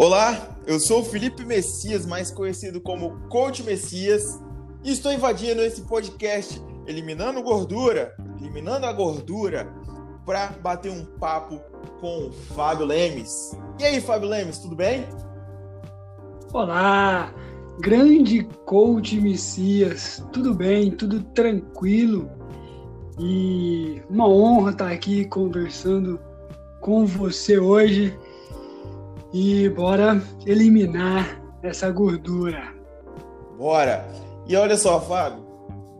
Olá, eu sou o Felipe Messias, mais conhecido como Coach Messias, e estou invadindo esse podcast Eliminando Gordura, eliminando a gordura, para bater um papo com o Fábio Lemes. E aí, Fábio Lemes, tudo bem? Olá, grande Coach Messias, tudo bem, tudo tranquilo? E uma honra estar aqui conversando com você hoje e bora eliminar essa gordura. Bora! E olha só, Fábio,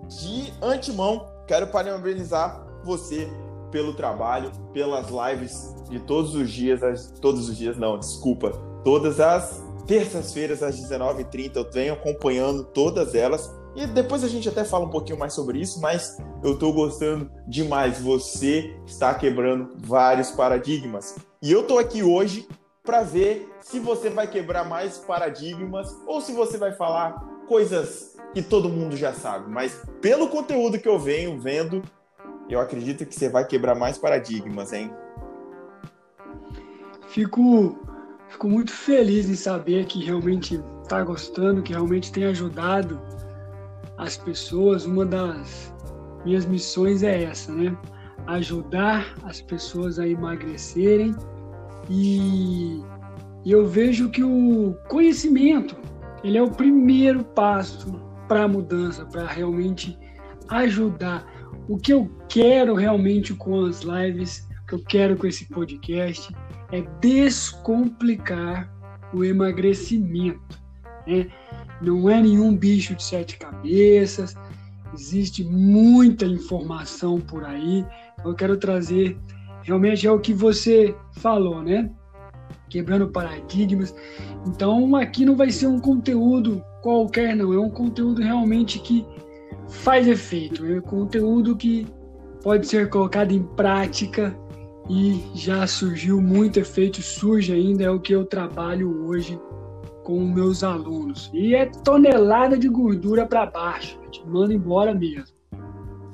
de antemão, quero parabenizar você pelo trabalho, pelas lives de todos os dias, todos os dias não, desculpa, todas as terças-feiras às 19h30, eu venho acompanhando todas elas e depois a gente até fala um pouquinho mais sobre isso, mas eu estou gostando demais. Você está quebrando vários paradigmas. E eu estou aqui hoje para ver se você vai quebrar mais paradigmas ou se você vai falar coisas que todo mundo já sabe. Mas pelo conteúdo que eu venho vendo, eu acredito que você vai quebrar mais paradigmas, hein? Fico, fico muito feliz em saber que realmente está gostando, que realmente tem ajudado as pessoas. Uma das minhas missões é essa, né? Ajudar as pessoas a emagrecerem e eu vejo que o conhecimento ele é o primeiro passo para a mudança, para realmente ajudar. O que eu quero realmente com as lives, o que eu quero com esse podcast é descomplicar o emagrecimento. Né? Não é nenhum bicho de sete cabeças, existe muita informação por aí. Eu quero trazer realmente é o que você falou, né? Quebrando paradigmas. Então, aqui não vai ser um conteúdo qualquer, não. É um conteúdo realmente que faz efeito. É um conteúdo que pode ser colocado em prática e já surgiu muito efeito, surge ainda, é o que eu trabalho hoje com meus alunos. E é tonelada de gordura para baixo, te manda embora mesmo.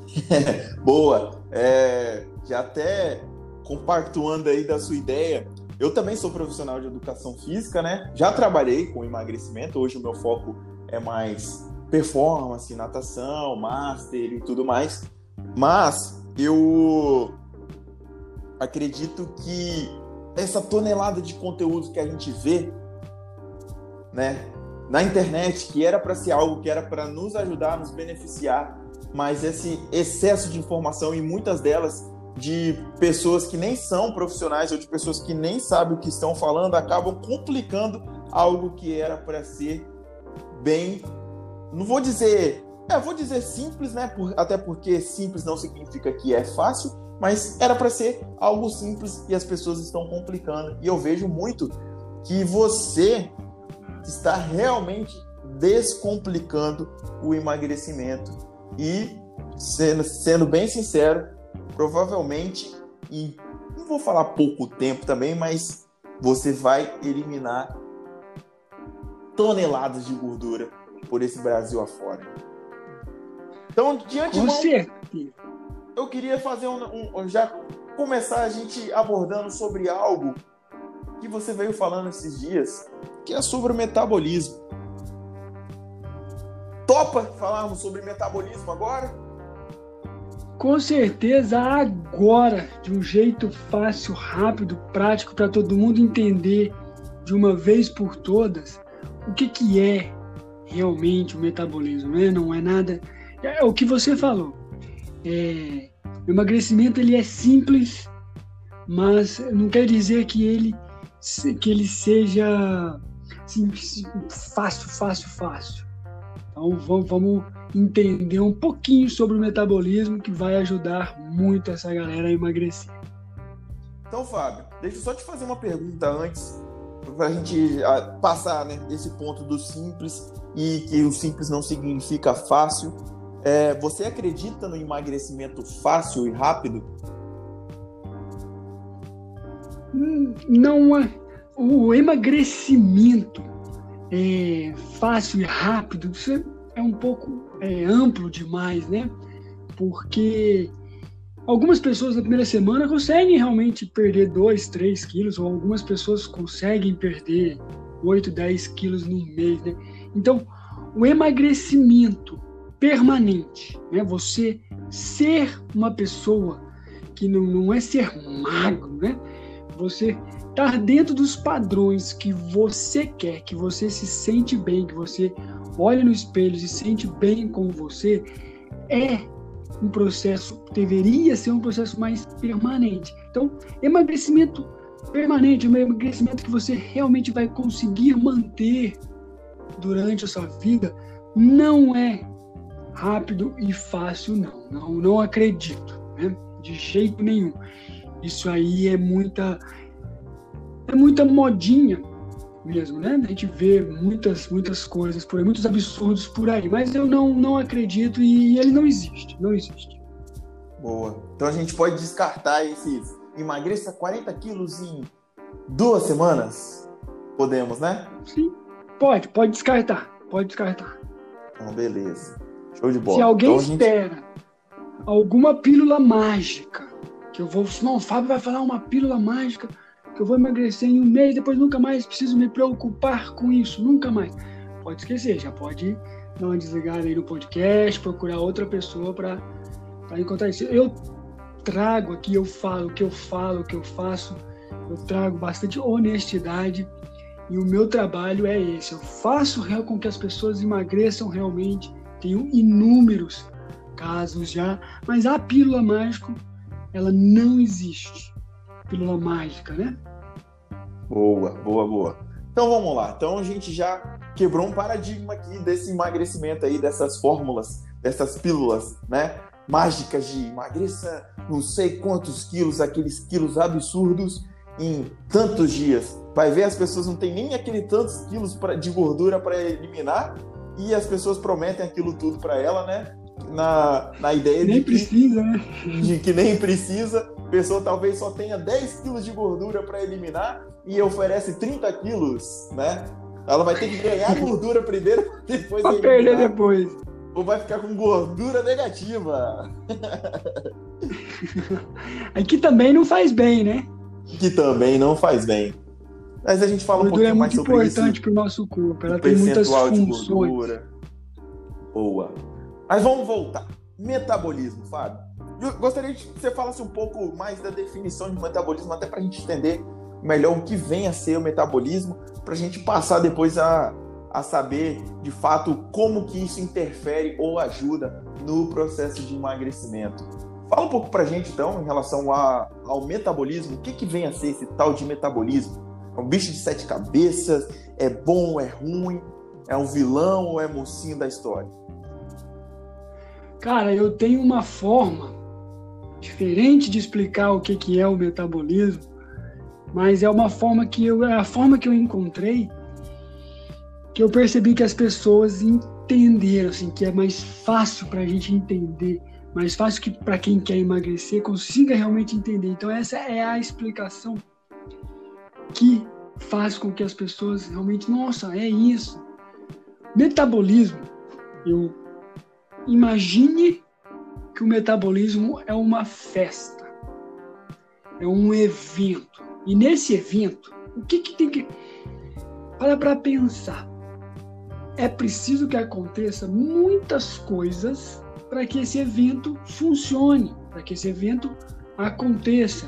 Boa! É, já até compactuando aí da sua ideia, eu também sou profissional de educação física, né? Já trabalhei com emagrecimento, hoje o meu foco é mais performance, natação, master e tudo mais. Mas eu acredito que essa tonelada de conteúdo que a gente vê, né, na internet, que era para ser algo que era para nos ajudar, nos beneficiar, mas esse excesso de informação e muitas delas de pessoas que nem são profissionais ou de pessoas que nem sabem o que estão falando acabam complicando algo que era para ser bem, não vou dizer, é, vou dizer simples, né? Por, até porque simples não significa que é fácil, mas era para ser algo simples e as pessoas estão complicando. E eu vejo muito que você está realmente descomplicando o emagrecimento e sendo, sendo bem sincero, provavelmente em não vou falar pouco tempo também, mas você vai eliminar toneladas de gordura por esse Brasil afora. Então, diante de eu queria fazer um, um, já começar a gente abordando sobre algo que você veio falando esses dias, que é sobre o metabolismo. Topa falarmos sobre metabolismo agora? Com certeza, agora, de um jeito fácil, rápido, prático, para todo mundo entender de uma vez por todas o que, que é realmente o metabolismo, né? Não é nada. É o que você falou. É, o emagrecimento ele é simples, mas não quer dizer que ele que ele seja fácil, fácil, fácil. Então vamos, vamos entender um pouquinho sobre o metabolismo que vai ajudar muito essa galera a emagrecer. Então, Fábio, deixa eu só te fazer uma pergunta antes, para a gente ah, passar né, desse ponto do simples e que o simples não significa fácil. É, você acredita no emagrecimento fácil e rápido? Hum, não é. O emagrecimento é, fácil e rápido, isso é um pouco é, amplo demais, né? Porque algumas pessoas na primeira semana conseguem realmente perder 2, 3 quilos, ou algumas pessoas conseguem perder 8, 10 quilos no mês, né? Então, o emagrecimento permanente, né? Você ser uma pessoa que não, não é ser magro, né? Você estar dentro dos padrões que você quer, que você se sente bem, que você olha no espelho e se sente bem com você, é um processo, deveria ser um processo mais permanente. Então, emagrecimento permanente, um emagrecimento que você realmente vai conseguir manter durante a sua vida, não é rápido e fácil, não. Não, não acredito, né? de jeito nenhum. Isso aí é muita é muita modinha mesmo, né? A gente vê muitas muitas coisas por aí, muitos absurdos por aí, mas eu não não acredito e ele não existe, não existe. Boa. Então a gente pode descartar esses emagreça 40 quilos em duas semanas? Podemos, né? Sim, pode, pode descartar, pode descartar. Então, beleza. Show de bola. Se alguém então, espera gente... alguma pílula mágica, que eu vou. Não, o Fábio vai falar uma pílula mágica que eu vou emagrecer em um mês, depois nunca mais preciso me preocupar com isso, nunca mais. Pode esquecer, já pode dar uma desligada aí no podcast, procurar outra pessoa para encontrar isso. Eu trago aqui, eu falo o que eu falo, o que eu faço, eu trago bastante honestidade e o meu trabalho é esse. Eu faço com que as pessoas emagreçam realmente. Tenho inúmeros casos já, mas a pílula mágica, ela não existe. Pílula mágica, né? Boa, boa, boa. Então vamos lá. Então a gente já quebrou um paradigma aqui desse emagrecimento aí, dessas fórmulas, dessas pílulas, né? Mágicas de emagreça não sei quantos quilos, aqueles quilos absurdos em tantos dias. Vai ver, as pessoas não têm nem aquele tantos quilos pra, de gordura para eliminar e as pessoas prometem aquilo tudo para ela, né? Na, na ideia nem de, precisa, né? de que nem precisa. A pessoa talvez só tenha 10 quilos de gordura para eliminar e oferece 30 quilos, né? Ela vai ter que ganhar gordura primeiro, depois pra perder depois. Ou vai ficar com gordura negativa. Aqui também não faz bem, né? Que também não faz bem. Mas a gente fala um pouquinho é mais sobre isso. é muito importante para o nosso corpo. Ela tem muitas funções. gordura. Boa. Mas vamos voltar. Metabolismo, Fábio. Gostaria que você falasse um pouco mais da definição de metabolismo, até para a gente entender melhor o que vem a ser o metabolismo, para a gente passar depois a, a saber de fato como que isso interfere ou ajuda no processo de emagrecimento. Fala um pouco para a gente então em relação a, ao metabolismo, o que, que vem a ser esse tal de metabolismo? É um bicho de sete cabeças? É bom ou é ruim? É um vilão ou é mocinho da história? Cara, eu tenho uma forma diferente de explicar o que, que é o metabolismo, mas é uma forma que eu, é a forma que eu encontrei que eu percebi que as pessoas entenderam, assim, que é mais fácil para a gente entender, mais fácil que para quem quer emagrecer consiga realmente entender. Então essa é a explicação que faz com que as pessoas realmente, nossa, é isso. Metabolismo, eu imagine que o metabolismo é uma festa, é um evento. E nesse evento, o que, que tem que. Para para pensar. É preciso que aconteça muitas coisas para que esse evento funcione, para que esse evento aconteça.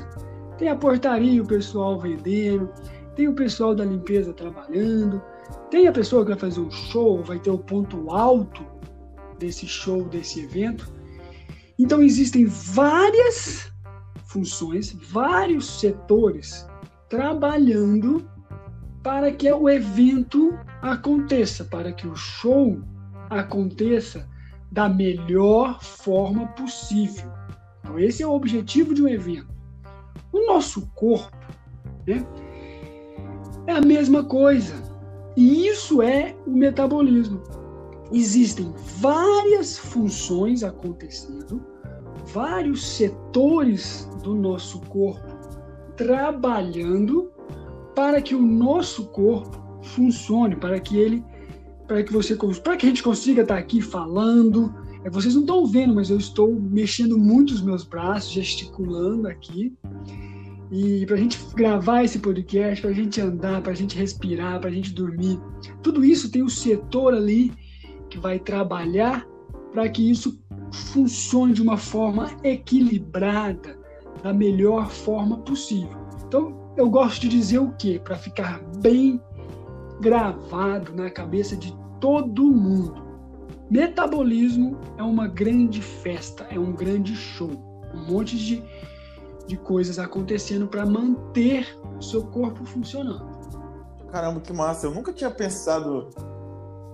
Tem a portaria, o pessoal vendendo, tem o pessoal da limpeza trabalhando, tem a pessoa que vai fazer um show, vai ter o ponto alto desse show, desse evento. Então existem várias funções, vários setores trabalhando para que o evento aconteça, para que o show aconteça da melhor forma possível. Então esse é o objetivo de um evento. O nosso corpo né, é a mesma coisa. E isso é o metabolismo. Existem várias funções acontecendo, vários setores do nosso corpo trabalhando para que o nosso corpo funcione, para que ele para que você para que a gente consiga estar aqui falando, É, vocês não estão vendo, mas eu estou mexendo muito os meus braços, gesticulando aqui. E para a gente gravar esse podcast, para a gente andar, para a gente respirar, para a gente dormir, tudo isso tem um setor ali que vai trabalhar para que isso funcione de uma forma equilibrada, da melhor forma possível. Então, eu gosto de dizer o quê? Para ficar bem gravado na cabeça de todo mundo. Metabolismo é uma grande festa, é um grande show. Um monte de, de coisas acontecendo para manter o seu corpo funcionando. Caramba, que massa! Eu nunca tinha pensado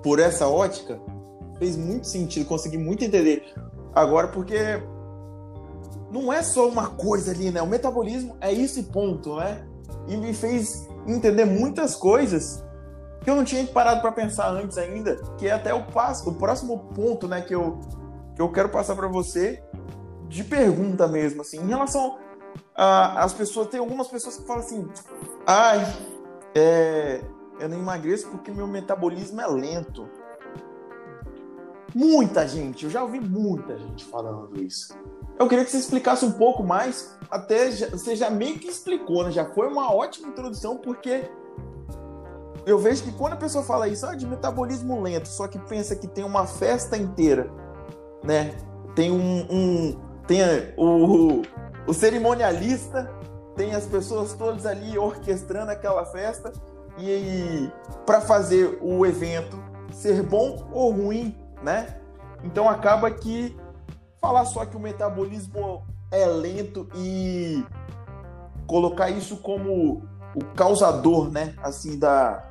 por essa ótica. Fez muito sentido, consegui muito entender. Agora, porque não é só uma coisa ali, né? O metabolismo é isso e ponto, né? E me fez entender muitas coisas que eu não tinha parado para pensar antes ainda, que é até o passo, o próximo ponto, né, que eu que eu quero passar para você de pergunta mesmo, assim, em relação às pessoas, tem algumas pessoas que falam assim, ai, é, eu não emagreço porque meu metabolismo é lento. Muita gente, eu já ouvi muita gente falando isso. Eu queria que você explicasse um pouco mais, até já, você já meio que explicou, né? Já foi uma ótima introdução, porque eu vejo que quando a pessoa fala isso, ah, de metabolismo lento, só que pensa que tem uma festa inteira, né? Tem um, um tem o, o cerimonialista, tem as pessoas todas ali orquestrando aquela festa e para fazer o evento ser bom ou ruim, né? Então acaba que falar só que o metabolismo é lento e colocar isso como o causador, né, assim da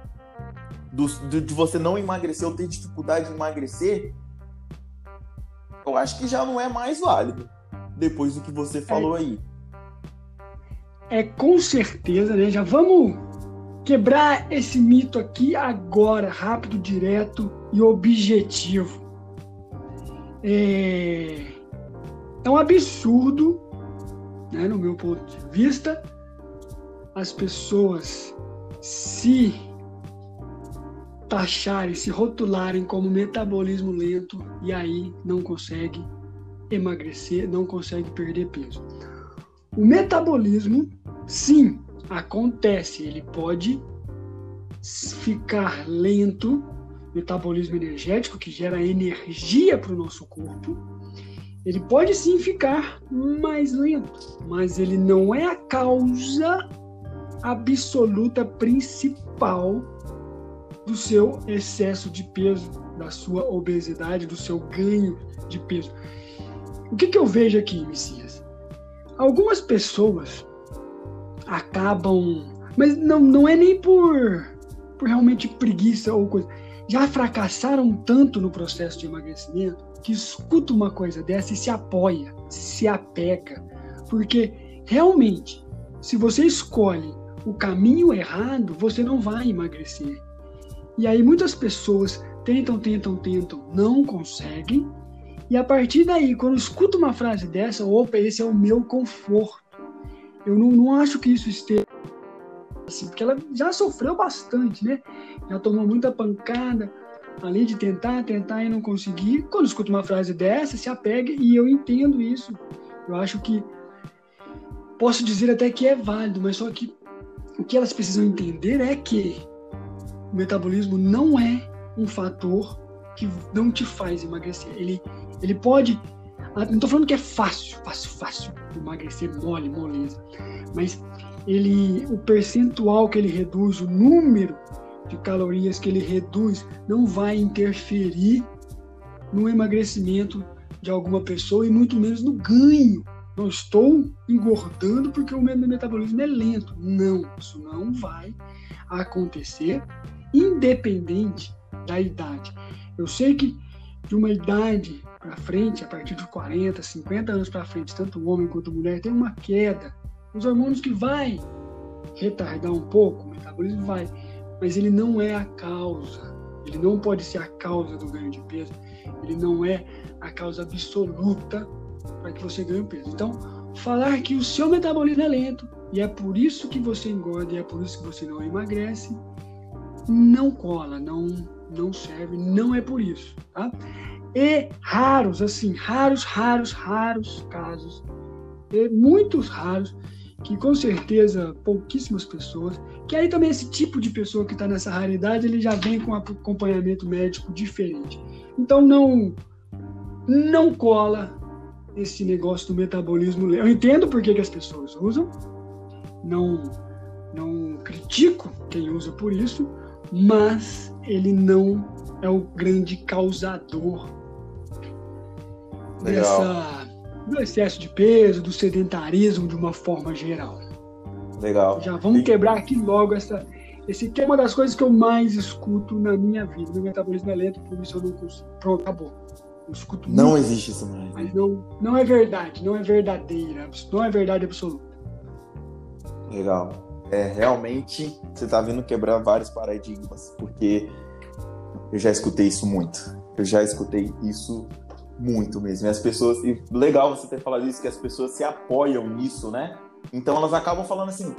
do, de você não emagrecer ou ter dificuldade de emagrecer, eu acho que já não é mais válido depois do que você falou é, aí. É com certeza, né? Já vamos quebrar esse mito aqui agora, rápido, direto e objetivo. É, é um absurdo, né, no meu ponto de vista, as pessoas se taxarem, se rotularem como metabolismo lento e aí não consegue emagrecer, não consegue perder peso. O metabolismo, sim, acontece, ele pode ficar lento, metabolismo energético que gera energia para o nosso corpo, ele pode sim ficar mais lento, mas ele não é a causa absoluta principal do seu excesso de peso, da sua obesidade, do seu ganho de peso. O que, que eu vejo aqui, Messias? Algumas pessoas acabam, mas não, não é nem por, por realmente preguiça ou coisa, já fracassaram tanto no processo de emagrecimento que escuta uma coisa dessa e se apoia, se apega. Porque realmente, se você escolhe o caminho errado, você não vai emagrecer. E aí muitas pessoas tentam, tentam, tentam, não conseguem. E a partir daí, quando escuta uma frase dessa, opa, esse é o meu conforto. Eu não, não acho que isso esteja assim, porque ela já sofreu bastante, né? Já tomou muita pancada, ali de tentar, tentar e não conseguir. Quando escuta uma frase dessa, se apega e eu entendo isso. Eu acho que posso dizer até que é válido, mas só que o que elas precisam entender é que o metabolismo não é um fator que não te faz emagrecer. Ele, ele pode. Ah, não estou falando que é fácil, fácil, fácil emagrecer, mole, moleza. Mas ele, o percentual que ele reduz, o número de calorias que ele reduz não vai interferir no emagrecimento de alguma pessoa e muito menos no ganho. Não estou engordando porque o meu metabolismo é lento. Não, isso não vai acontecer, independente da idade. Eu sei que de uma idade para frente, a partir de 40, 50 anos para frente, tanto o homem quanto a mulher, tem uma queda. Os hormônios que vai retardar um pouco, o metabolismo vai mas ele não é a causa. Ele não pode ser a causa do ganho de peso. Ele não é a causa absoluta para que você ganhe peso. Então, falar que o seu metabolismo é lento e é por isso que você engorda e é por isso que você não emagrece, não cola, não não serve, não é por isso, tá? E raros, assim, raros, raros, raros casos, e muitos raros, que com certeza pouquíssimas pessoas, que aí também esse tipo de pessoa que está nessa raridade, ele já vem com acompanhamento médico diferente. Então não não cola esse negócio do metabolismo lento. Eu entendo por que, que as pessoas usam, não não critico quem usa por isso, mas ele não é o grande causador dessa, do excesso de peso, do sedentarismo de uma forma geral. Legal. Já vamos e... quebrar aqui logo essa. Esse que é uma das coisas que eu mais escuto na minha vida. Meu metabolismo é lento, por isso eu não consigo. Pronto, acabou. Eu escuto não muito, existe isso mais. Mas não, não é verdade, não é verdadeira, não é verdade absoluta. Legal. É, realmente você está vindo quebrar vários paradigmas, porque eu já escutei isso muito. Eu já escutei isso muito mesmo. E as pessoas. E legal você ter falado isso, que as pessoas se apoiam nisso, né? Então elas acabam falando assim: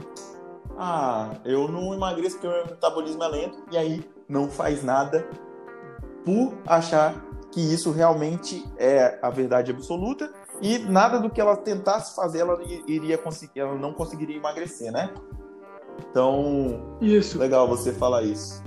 ah, eu não emagreço porque o meu metabolismo é lento, e aí não faz nada por achar que isso realmente é a verdade absoluta e nada do que ela tentasse fazer ela iria conseguir, ela não conseguiria emagrecer, né? Então, isso. legal você falar isso.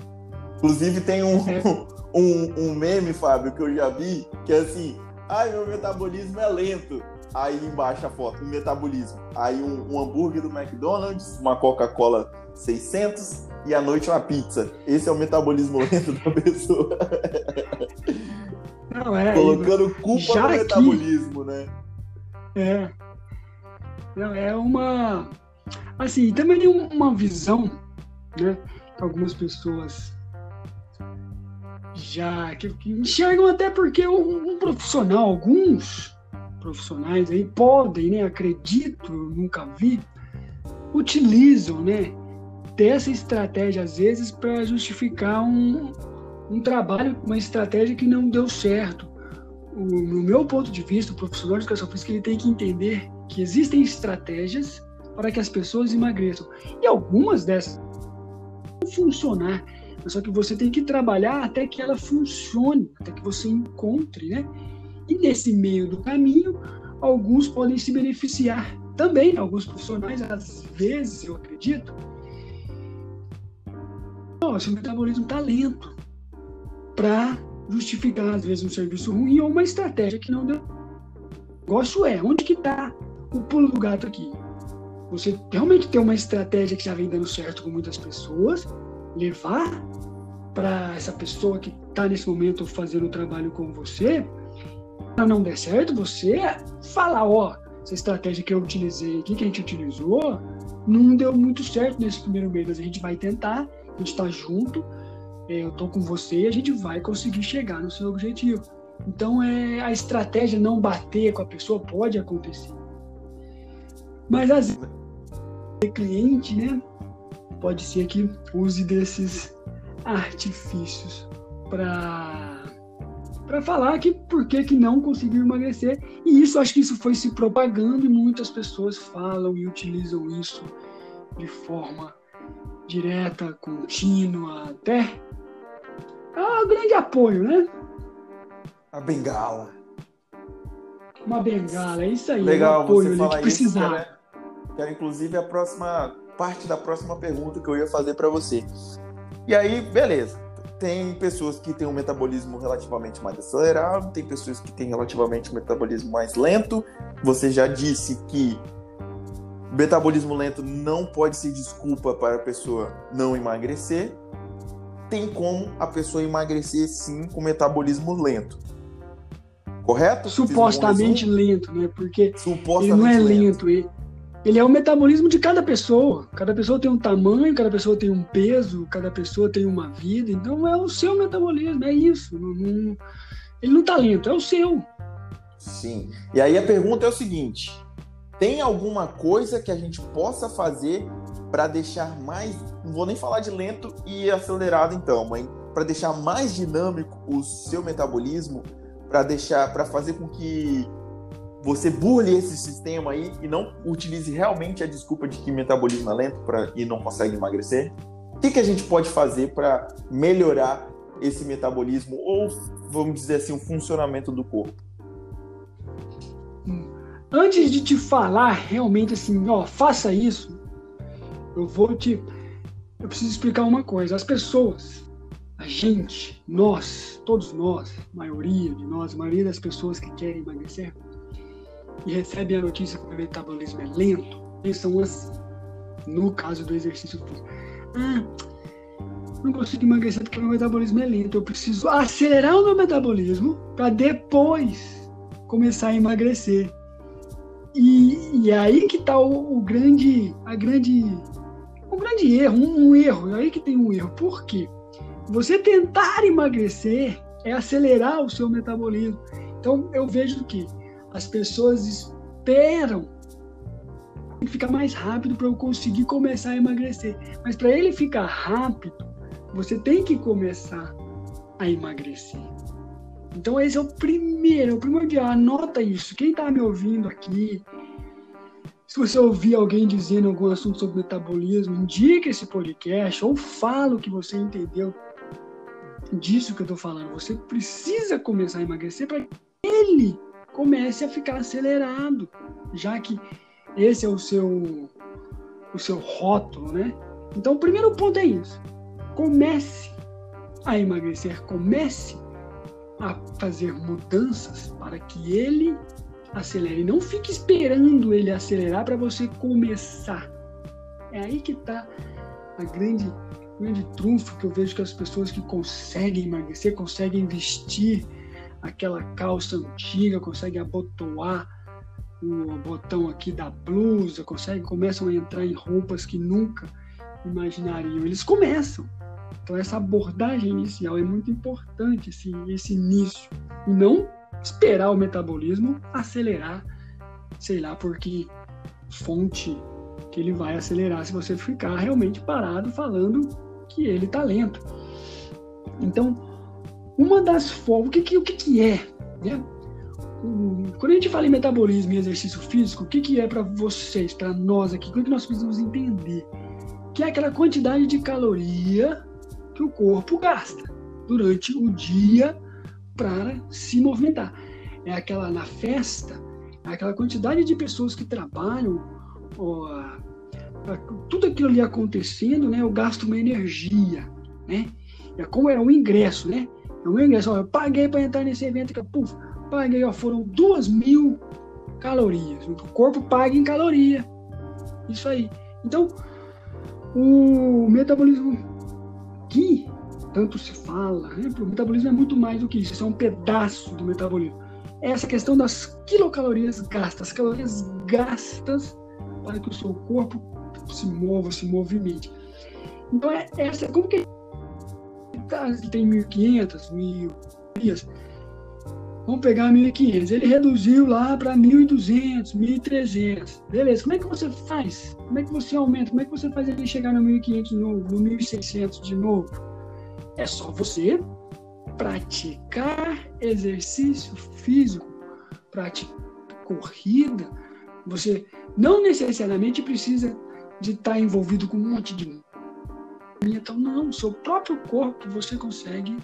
Inclusive tem um, um, um meme, Fábio, que eu já vi, que é assim, ai, meu metabolismo é lento. Aí embaixo a foto, o metabolismo. Aí um, um hambúrguer do McDonald's, uma Coca-Cola 600 e à noite uma pizza. Esse é o metabolismo lento da pessoa. Não, é, Colocando culpa no metabolismo, né? É. Não, é uma. Assim, também tem uma visão, né? Que algumas pessoas já que, que enxergam até porque um, um, profissional, alguns profissionais aí podem, né, acredito, nunca vi, utilizam, né, dessa estratégia às vezes para justificar um, um trabalho, uma estratégia que não deu certo. O, no meu ponto de vista, o profissional de educação física ele tem que entender que existem estratégias para que as pessoas emagreçam e algumas dessas vão funcionar só que você tem que trabalhar até que ela funcione, até que você encontre, né? E nesse meio do caminho, alguns podem se beneficiar também, alguns profissionais, às vezes, eu acredito, oh, seu metabolismo está lento para justificar, às vezes, um serviço ruim ou uma estratégia que não deu. O negócio é, onde que está o pulo do gato aqui? Você realmente tem uma estratégia que já vem dando certo com muitas pessoas, levar para essa pessoa que está nesse momento fazendo o trabalho com você, para não der certo, você falar, ó, essa estratégia que eu utilizei aqui, que a gente utilizou, não deu muito certo nesse primeiro mês, mas a gente vai tentar, a gente está junto, é, eu estou com você e a gente vai conseguir chegar no seu objetivo. Então, é, a estratégia não bater com a pessoa pode acontecer. Mas às vezes, cliente, né, pode ser que use desses artifícios para para falar que por que, que não conseguiu emagrecer. E isso, acho que isso foi se propagando e muitas pessoas falam e utilizam isso de forma direta, contínua, até é um grande apoio, né? A bengala. Uma bengala, é isso aí. Legal, um apoio, você precisar. Isso, que era, inclusive a próxima parte da próxima pergunta que eu ia fazer para você. E aí, beleza. Tem pessoas que têm um metabolismo relativamente mais acelerado, tem pessoas que têm relativamente um metabolismo mais lento. Você já disse que metabolismo lento não pode ser desculpa para a pessoa não emagrecer. Tem como a pessoa emagrecer sim com metabolismo lento. Correto? Supostamente lento, né? Porque ele não é lento. lento. Ele, ele é o metabolismo de cada pessoa. Cada pessoa tem um tamanho, cada pessoa tem um peso, cada pessoa tem uma vida. Então é o seu metabolismo, é isso. Não, não, ele não está lento, é o seu. Sim. E aí a pergunta é o seguinte: tem alguma coisa que a gente possa fazer para deixar mais, não vou nem falar de lento e acelerado então, mas para deixar mais dinâmico o seu metabolismo, para deixar, para fazer com que você burle esse sistema aí e não utilize realmente a desculpa de que metabolismo é lento pra, e não consegue emagrecer? O que, que a gente pode fazer para melhorar esse metabolismo ou, vamos dizer assim, o funcionamento do corpo? Antes de te falar realmente assim, ó, faça isso, eu vou te. Eu preciso explicar uma coisa. As pessoas, a gente, nós, todos nós, maioria de nós, a maioria das pessoas que querem emagrecer e recebem a notícia que o metabolismo é lento, pensam assim. No caso do exercício físico. Ah, não consigo emagrecer porque meu metabolismo é lento. Eu preciso acelerar o meu metabolismo para depois começar a emagrecer. E, e aí que está o, o, grande, a grande, um grande erro, um, um erro. É aí que tem um erro. Por quê? Você tentar emagrecer é acelerar o seu metabolismo. Então eu vejo que as pessoas esperam ficar mais rápido para eu conseguir começar a emagrecer. Mas para ele ficar rápido, você tem que começar a emagrecer. Então esse é o primeiro, é o primordial. Anota isso. Quem está me ouvindo aqui, se você ouvir alguém dizendo algum assunto sobre metabolismo, indique esse podcast ou fala o que você entendeu disso que eu estou falando. Você precisa começar a emagrecer para que ele comece a ficar acelerado, já que esse é o seu o seu rótulo, né? Então, o primeiro ponto é isso comece a emagrecer, comece a fazer mudanças para que ele acelere. Não fique esperando ele acelerar para você começar. É aí que está a grande, grande trunfo que eu vejo que as pessoas que conseguem emagrecer, conseguem vestir aquela calça antiga, conseguem abotoar o botão aqui da blusa, conseguem, começam a entrar em roupas que nunca imaginariam. Eles começam. Então essa abordagem inicial é muito importante, esse, esse início. E não esperar o metabolismo acelerar, sei lá por que fonte que ele vai acelerar se você ficar realmente parado falando que ele está lento. Então, uma das formas, o que, que, o que, que é? Né? Quando a gente fala em metabolismo e exercício físico, o que, que é para vocês, para nós aqui? O que nós precisamos entender? Que é aquela quantidade de caloria que o corpo gasta durante o dia para se movimentar. É aquela na festa, é aquela quantidade de pessoas que trabalham, ó, tudo aquilo ali acontecendo, né? Eu gasto uma energia, né? É como era um ingresso, né? Um ingresso. Ó, eu paguei para entrar nesse evento, que, puf, paguei, ó, foram duas mil calorias. O corpo paga em caloria. Isso aí. Então, o metabolismo que tanto se fala, né? o metabolismo é muito mais do que isso, isso é um pedaço do metabolismo. É essa questão das quilocalorias gastas, as calorias gastas para que o seu corpo se mova, se movimente. Então, é essa, como que ele tem 1.500, 1.000 calorias, vamos pegar 1.500, ele reduziu lá para 1.200, 1.300, beleza, como é que você faz? Como é que você aumenta? Como é que você faz ele chegar no 1.500 de novo, no 1.600 de novo? É só você praticar exercício físico, praticar corrida. Você não necessariamente precisa de estar envolvido com um monte de então não, seu próprio corpo você consegue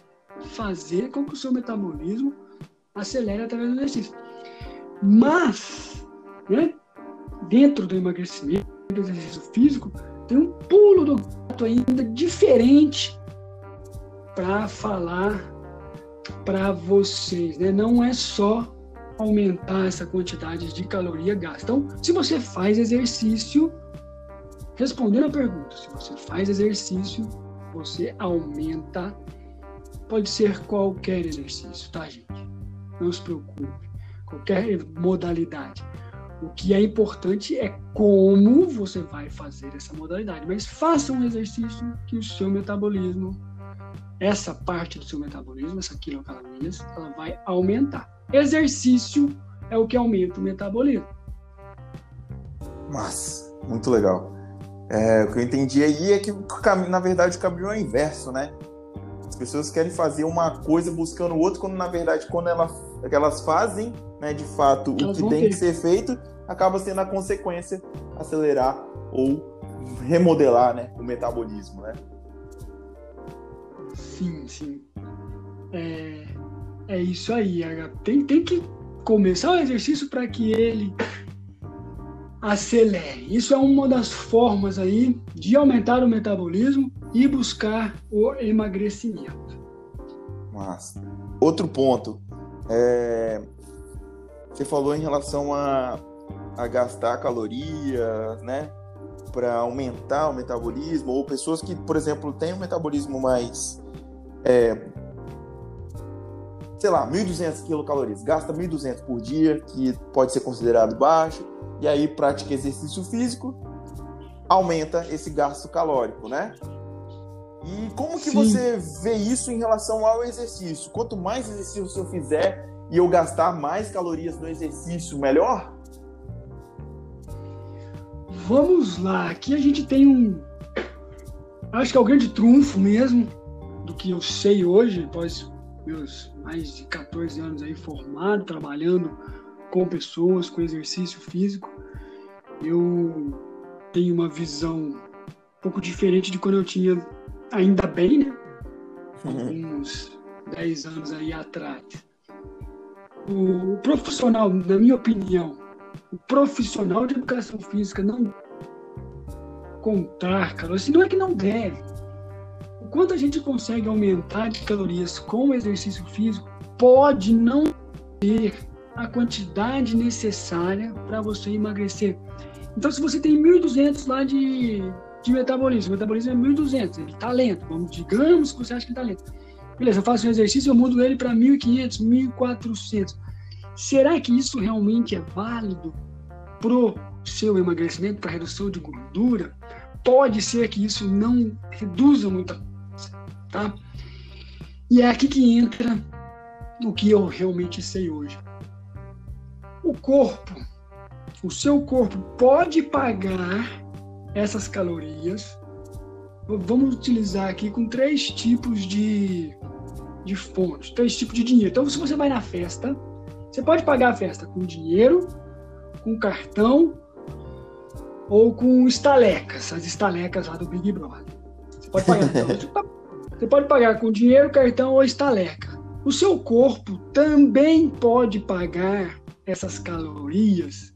fazer com que o seu metabolismo acelere através do exercício. Mas, né, dentro do emagrecimento, do exercício físico, tem um pulo do gato ainda diferente para falar para vocês. Né? Não é só aumentar essa quantidade de caloria gasta. Então, se você faz exercício, respondendo a pergunta, se você faz exercício, você aumenta. Pode ser qualquer exercício, tá, gente? não se preocupe. Qualquer modalidade. O que é importante é como você vai fazer essa modalidade. Mas faça um exercício que o seu metabolismo, essa parte do seu metabolismo, essa quilocalorias, ela vai aumentar. Exercício é o que aumenta o metabolismo. Mas, muito legal. É, o que eu entendi aí é que, na verdade, o caminho é inverso, né? As pessoas querem fazer uma coisa buscando o outro, quando na verdade, quando elas, elas fazem, né, de fato, elas o que tem ter. que ser feito, acaba sendo a consequência acelerar ou remodelar, né, o metabolismo, né? Sim, sim. É, é isso aí. Tem, tem que começar o exercício para que ele acelere. Isso é uma das formas aí de aumentar o metabolismo e buscar o emagrecimento. Mas outro ponto, é... você falou em relação a, a gastar calorias, né, para aumentar o metabolismo ou pessoas que, por exemplo, têm um metabolismo mais é, sei lá, 1.200 quilocalorias, gasta 1.200 por dia, que pode ser considerado baixo, e aí pratica exercício físico, aumenta esse gasto calórico, né? E como que Sim. você vê isso em relação ao exercício? Quanto mais exercício eu fizer e eu gastar mais calorias no exercício, melhor? Vamos lá, aqui a gente tem um. Acho que é o grande trunfo mesmo do que eu sei hoje, após meus mais de 14 anos aí formado, trabalhando com pessoas, com exercício físico, eu tenho uma visão um pouco diferente de quando eu tinha, ainda bem, né? Uhum. Uns 10 anos aí atrás. O profissional, na minha opinião, o profissional de educação física não contar calorias, não é que não deve, quanto a gente consegue aumentar de calorias com o exercício físico pode não ter a quantidade necessária para você emagrecer. Então, se você tem 1.200 lá de, de metabolismo, o metabolismo é 1.200, ele está lento, vamos, digamos que você acha que está lento. Beleza, eu faço um exercício, eu mudo ele para 1.500, 1.400. Será que isso realmente é válido pro seu emagrecimento, para redução de gordura? Pode ser que isso não reduza muita tá? E é aqui que entra o que eu realmente sei hoje. O corpo, o seu corpo pode pagar essas calorias. Vamos utilizar aqui com três tipos de, de fontes, três tipos de dinheiro. Então, se você vai na festa, você pode pagar a festa com dinheiro, com cartão ou com estalecas, as estalecas lá do Big Brother. Você pode pagar. Então, Você pode pagar com dinheiro, cartão ou estaleca. O seu corpo também pode pagar essas calorias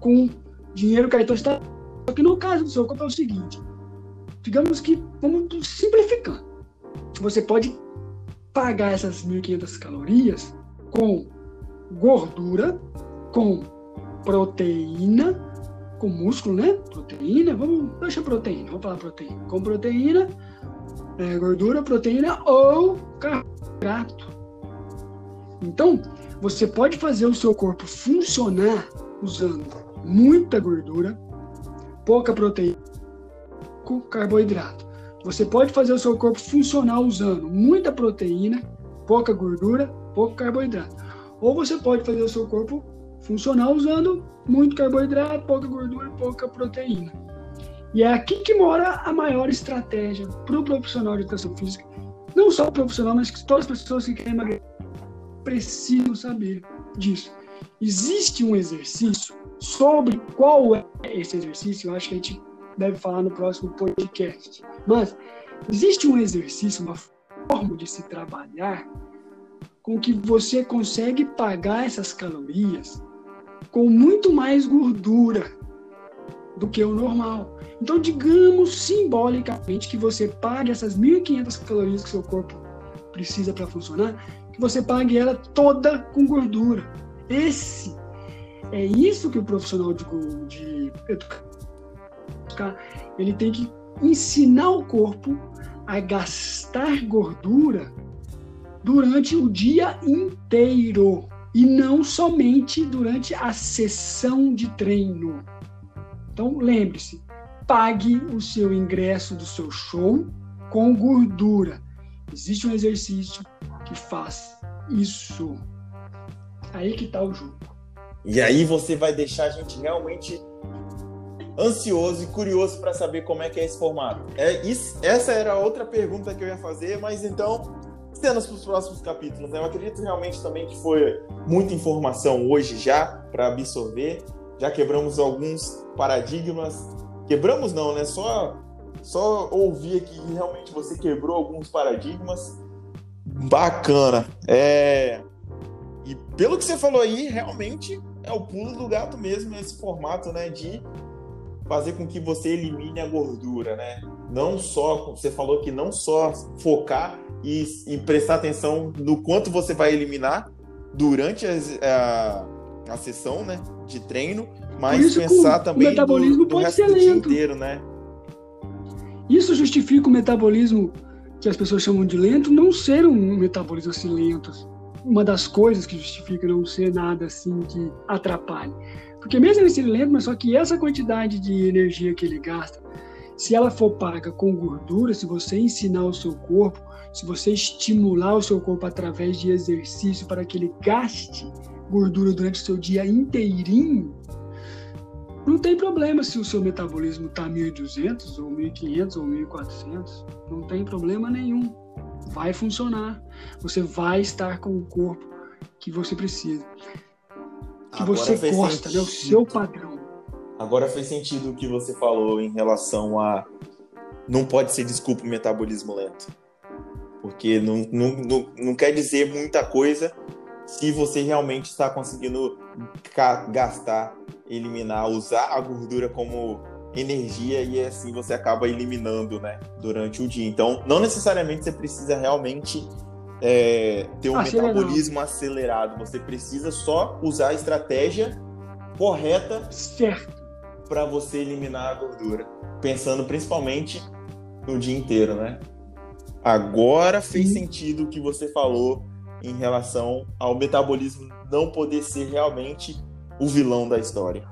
com dinheiro, cartão, estaleca. Só que no caso do seu corpo é o seguinte: digamos que, vamos simplificando, você pode pagar essas 1.500 calorias com gordura, com proteína, com músculo, né? Proteína, vamos, deixa proteína, vamos falar proteína. Com proteína, é, gordura, proteína ou carboidrato. Então, você pode fazer o seu corpo funcionar usando muita gordura, pouca proteína, pouco carboidrato. Você pode fazer o seu corpo funcionar usando muita proteína, pouca gordura, pouco carboidrato. Ou você pode fazer o seu corpo funcionar usando muito carboidrato, pouca gordura, pouca proteína. E é aqui que mora a maior estratégia para o profissional de educação física. Não só o profissional, mas todas as pessoas que querem emagrecer precisam saber disso. Existe um exercício sobre qual é esse exercício, eu acho que a gente deve falar no próximo podcast. Mas existe um exercício, uma forma de se trabalhar com que você consegue pagar essas calorias com muito mais gordura do que o normal. Então, digamos simbolicamente que você pague essas 1.500 calorias que seu corpo precisa para funcionar, que você pague ela toda com gordura. Esse é isso que o profissional de, de educação ele tem que ensinar o corpo a gastar gordura durante o dia inteiro e não somente durante a sessão de treino. Então, lembre-se, pague o seu ingresso do seu show com gordura. Existe um exercício que faz isso. Aí que tá o jogo. E aí você vai deixar a gente realmente ansioso e curioso para saber como é que é esse formato. É, isso, essa era outra pergunta que eu ia fazer, mas então, cenas para os próximos capítulos. Né? Eu acredito realmente também que foi muita informação hoje já para absorver. Já quebramos alguns paradigmas. Quebramos não, né? Só só ouvir aqui realmente você quebrou alguns paradigmas. Bacana. É... E pelo que você falou aí, realmente é o pulo do gato mesmo esse formato, né? De fazer com que você elimine a gordura, né? Não só, você falou que não só focar e, e prestar atenção no quanto você vai eliminar durante as, a, a sessão, né? De treino, mas pensar também o metabolismo do, do pode ser lento. inteiro, né? Isso justifica o metabolismo que as pessoas chamam de lento não ser um metabolismo assim lento. Uma das coisas que justifica não ser nada assim que atrapalhe. Porque mesmo ele sendo lento, mas só que essa quantidade de energia que ele gasta, se ela for paga com gordura, se você ensinar o seu corpo, se você estimular o seu corpo através de exercício para que ele gaste gordura durante o seu dia inteirinho, não tem problema se o seu metabolismo está 1.200 ou 1.500 ou 1.400. Não tem problema nenhum. Vai funcionar. Você vai estar com o corpo que você precisa. Que Agora você gosta, né? o seu padrão. Agora fez sentido o que você falou em relação a. Não pode ser desculpa o metabolismo lento. Porque não, não, não, não quer dizer muita coisa se você realmente está conseguindo gastar eliminar, usar a gordura como energia e assim você acaba eliminando, né, durante o dia. Então, não necessariamente você precisa realmente é, ter um metabolismo acelerado. Você precisa só usar a estratégia correta para você eliminar a gordura, pensando principalmente no dia inteiro, né? Agora fez Sim. sentido o que você falou em relação ao metabolismo não poder ser realmente o vilão da história.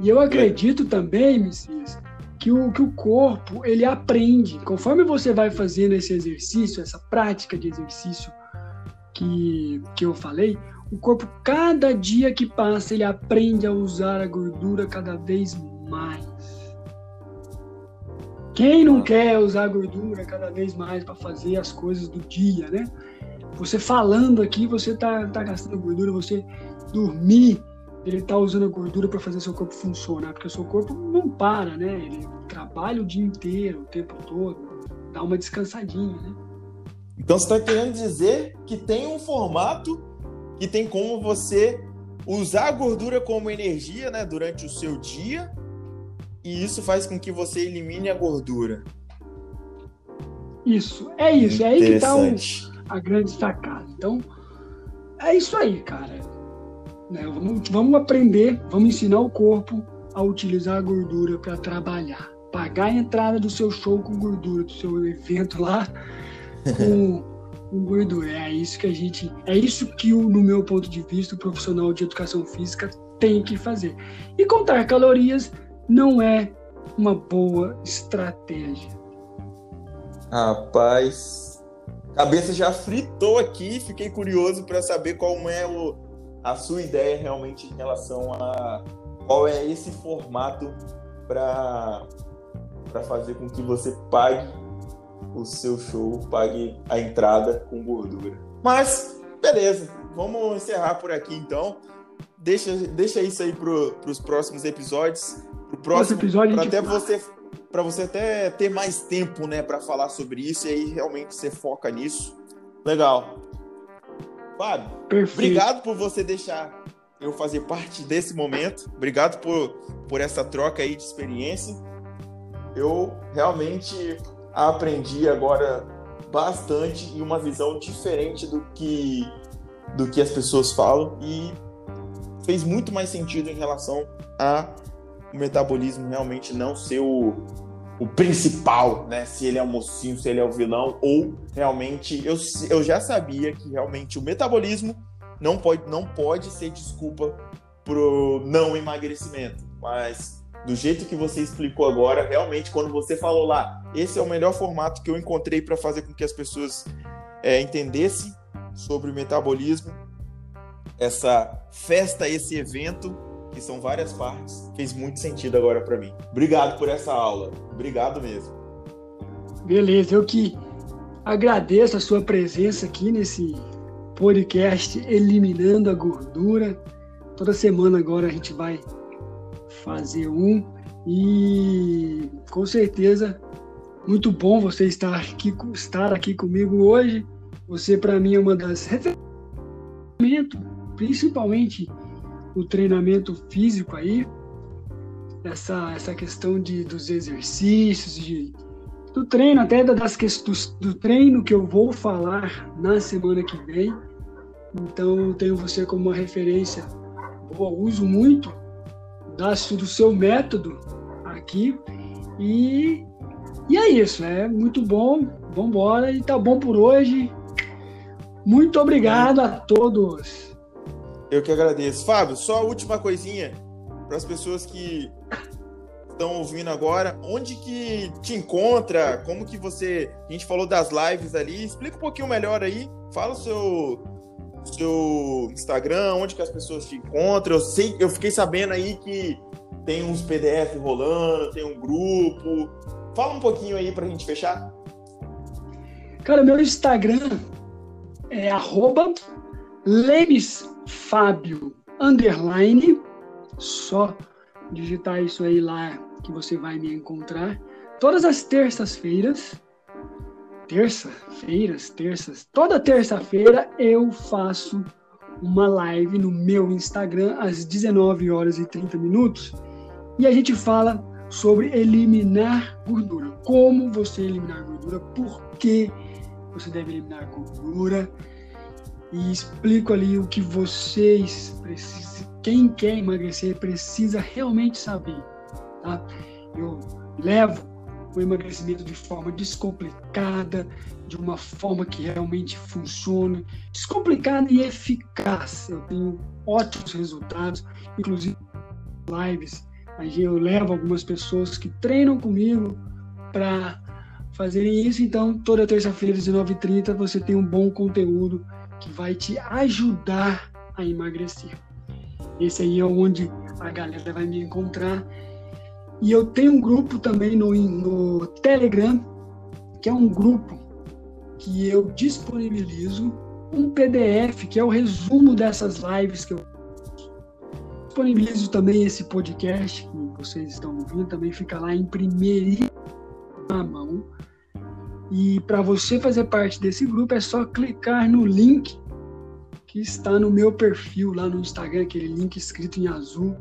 E eu acredito também, Messias, que o, que o corpo ele aprende. Conforme você vai fazendo esse exercício, essa prática de exercício que, que eu falei, o corpo, cada dia que passa, ele aprende a usar a gordura cada vez mais. Quem não quer usar gordura cada vez mais para fazer as coisas do dia, né? Você falando aqui, você tá, tá gastando gordura, você dormir ele está usando a gordura para fazer seu corpo funcionar, porque o seu corpo não para, né? Ele trabalha o dia inteiro, o tempo todo, dá uma descansadinha, né? Então você está querendo dizer que tem um formato que tem como você usar a gordura como energia, né, durante o seu dia, e isso faz com que você elimine a gordura. Isso, é isso, é aí que está a grande sacada. Então, é isso aí, cara né? Vamos, vamos aprender, vamos ensinar o corpo a utilizar a gordura para trabalhar. Pagar a entrada do seu show com gordura, do seu evento lá com, com gordura. É isso que a gente. É isso que, no meu ponto de vista, o profissional de educação física tem que fazer. E contar calorias não é uma boa estratégia. Rapaz, cabeça já fritou aqui, fiquei curioso para saber qual é o, a sua ideia realmente em relação a qual é esse formato para fazer com que você pague o seu show, pague a entrada com gordura. Mas, beleza, vamos encerrar por aqui então. Deixa, deixa isso aí para os próximos episódios. Pro próximo episódio para até você para você até ter mais tempo, né, para falar sobre isso e aí realmente você foca nisso. Legal. Fábio, Perfeito. obrigado por você deixar eu fazer parte desse momento. Obrigado por, por essa troca aí de experiência. Eu realmente aprendi agora bastante e uma visão diferente do que do que as pessoas falam e fez muito mais sentido em relação a o metabolismo realmente não ser o, o principal, né? Se ele é o mocinho, se ele é o vilão, ou realmente eu, eu já sabia que realmente o metabolismo não pode, não pode ser desculpa pro não emagrecimento. Mas do jeito que você explicou agora, realmente, quando você falou lá, esse é o melhor formato que eu encontrei para fazer com que as pessoas é, entendessem sobre o metabolismo, essa festa, esse evento que são várias partes, fez muito sentido agora para mim. Obrigado por essa aula. Obrigado mesmo. Beleza, eu que agradeço a sua presença aqui nesse podcast Eliminando a Gordura. Toda semana agora a gente vai fazer um e com certeza Muito bom você estar aqui, estar aqui comigo hoje. Você, para mim, é uma das principalmente o treinamento físico aí, essa, essa questão de, dos exercícios, de, do treino, até das questões do treino que eu vou falar na semana que vem. Então, tenho você como uma referência boa, uso muito do seu método aqui. E e é isso, é muito bom. Vamos embora e tá bom por hoje. Muito obrigado a todos. Eu que agradeço. Fábio, só a última coisinha para as pessoas que estão ouvindo agora, onde que te encontra? Como que você, a gente falou das lives ali, explica um pouquinho melhor aí. Fala o seu seu Instagram, onde que as pessoas te encontram. Eu sei, eu fiquei sabendo aí que tem uns PDF rolando, tem um grupo. Fala um pouquinho aí pra gente fechar. Cara, meu Instagram é arroba lemesfábio, underline, só digitar isso aí lá que você vai me encontrar. Todas as terças-feiras, terça-feiras, terças, toda terça-feira eu faço uma live no meu Instagram às 19 horas e 30 minutos e a gente fala sobre eliminar gordura. Como você eliminar gordura, por que você deve eliminar gordura. E explico ali o que vocês precisam, quem quer emagrecer precisa realmente saber. Tá? Eu levo o emagrecimento de forma descomplicada, de uma forma que realmente funciona, descomplicada e eficaz. Eu tenho ótimos resultados, inclusive lives Aí eu levo algumas pessoas que treinam comigo para fazerem isso. Então, toda terça-feira, às 19h30, você tem um bom conteúdo que vai te ajudar a emagrecer. Esse aí é onde a galera vai me encontrar. E eu tenho um grupo também no, no Telegram, que é um grupo que eu disponibilizo um PDF, que é o resumo dessas lives que eu disponibilizo também esse podcast que vocês estão ouvindo, também fica lá em primeira mão. E para você fazer parte desse grupo é só clicar no link que está no meu perfil lá no Instagram, aquele link escrito em azul,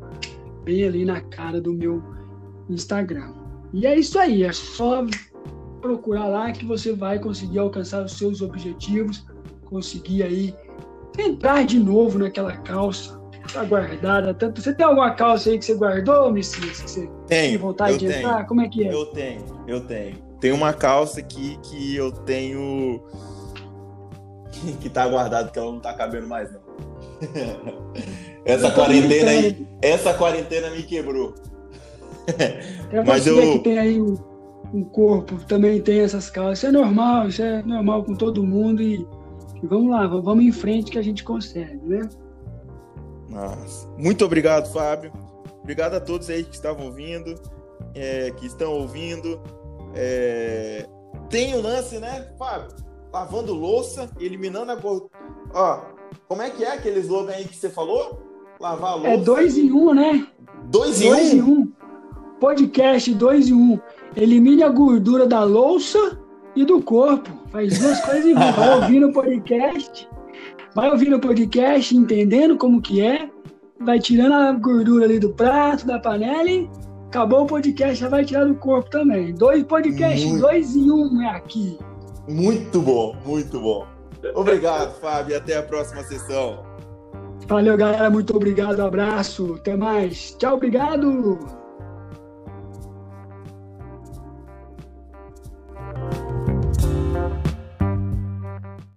bem ali na cara do meu Instagram. E é isso aí, é só procurar lá que você vai conseguir alcançar os seus objetivos, conseguir aí entrar de novo naquela calça tá guardada. Tanto, você tem alguma calça aí que você guardou, Messias? Que você tenho, tem vontade de tenho. entrar? Como é que é? Eu tenho, eu tenho. Tem uma calça aqui que eu tenho que tá guardado que ela não tá cabendo mais não. essa quarentena aí, essa quarentena me quebrou. É Mas eu que tem aí um, corpo, também tem essas calças. Isso é normal, isso é normal com todo mundo e, e vamos lá, vamos em frente que a gente consegue, né? Nossa. Muito obrigado, Fábio. Obrigado a todos aí que estavam ouvindo, é, que estão ouvindo. É... Tem o lance, né, Fábio? Lavando louça, eliminando a gordura. Ó, como é que é aquele slogan aí que você falou? Lavar a é louça. É dois em um, né? Dois em dois um? Em um. Podcast dois em um. Elimine a gordura da louça e do corpo. Faz duas coisas em um. Vai ouvindo o podcast vai ouvindo o podcast, entendendo como que é, vai tirando a gordura ali do prato, da panela e acabou o podcast, já vai tirar do corpo também. Dois podcasts, muito... dois em um é aqui. Muito bom, muito bom. Obrigado, Fábio, até a próxima sessão. Valeu, galera, muito obrigado, abraço, até mais. Tchau, obrigado.